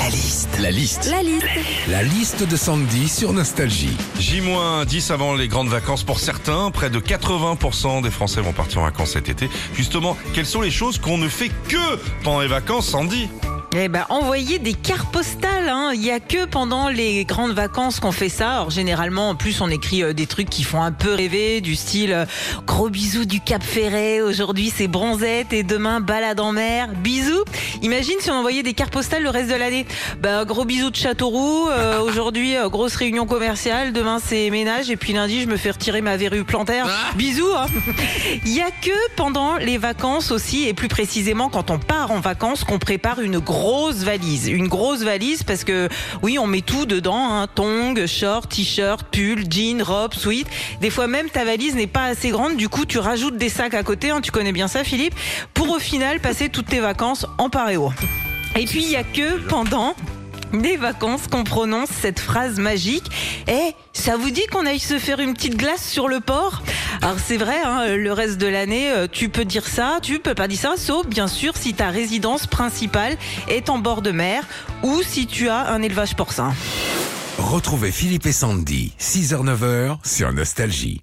La liste. La liste. La liste. La liste de Sandy sur Nostalgie. J-10 avant les grandes vacances pour certains. Près de 80% des Français vont partir en vacances cet été. Justement, quelles sont les choses qu'on ne fait que pendant les vacances, Sandy? Eh ben, envoyer des cartes postales. hein. Il y a que pendant les grandes vacances qu'on fait ça. Alors généralement, en plus, on écrit euh, des trucs qui font un peu rêver, du style euh, gros bisous du Cap Ferret. Aujourd'hui, c'est bronzette et demain balade en mer. Bisous. Imagine si on envoyait des cartes postales le reste de l'année. Bah, gros bisous de Châteauroux. Euh, Aujourd'hui, euh, grosse réunion commerciale. Demain, c'est ménage. Et puis lundi, je me fais retirer ma verrue plantaire. Bisous. hein. Il y a que pendant les vacances aussi, et plus précisément quand on part en vacances, qu'on prépare une grosse valise. Une grosse valise parce que oui, on met tout dedans, hein, tongs, shorts, t-shirt, pull, jean, robe, sweat. Des fois même ta valise n'est pas assez grande, du coup tu rajoutes des sacs à côté, hein, tu connais bien ça Philippe, pour au final passer toutes tes vacances en paréo. Et puis il y a que pendant les vacances qu'on prononce cette phrase magique. Eh, ça vous dit qu'on aille se faire une petite glace sur le port? Alors c'est vrai, hein, le reste de l'année, euh, tu peux dire ça, tu peux pas dire ça, sauf bien sûr si ta résidence principale est en bord de mer ou si tu as un élevage porcin. Retrouvez Philippe et Sandy, 6h-9h sur Nostalgie.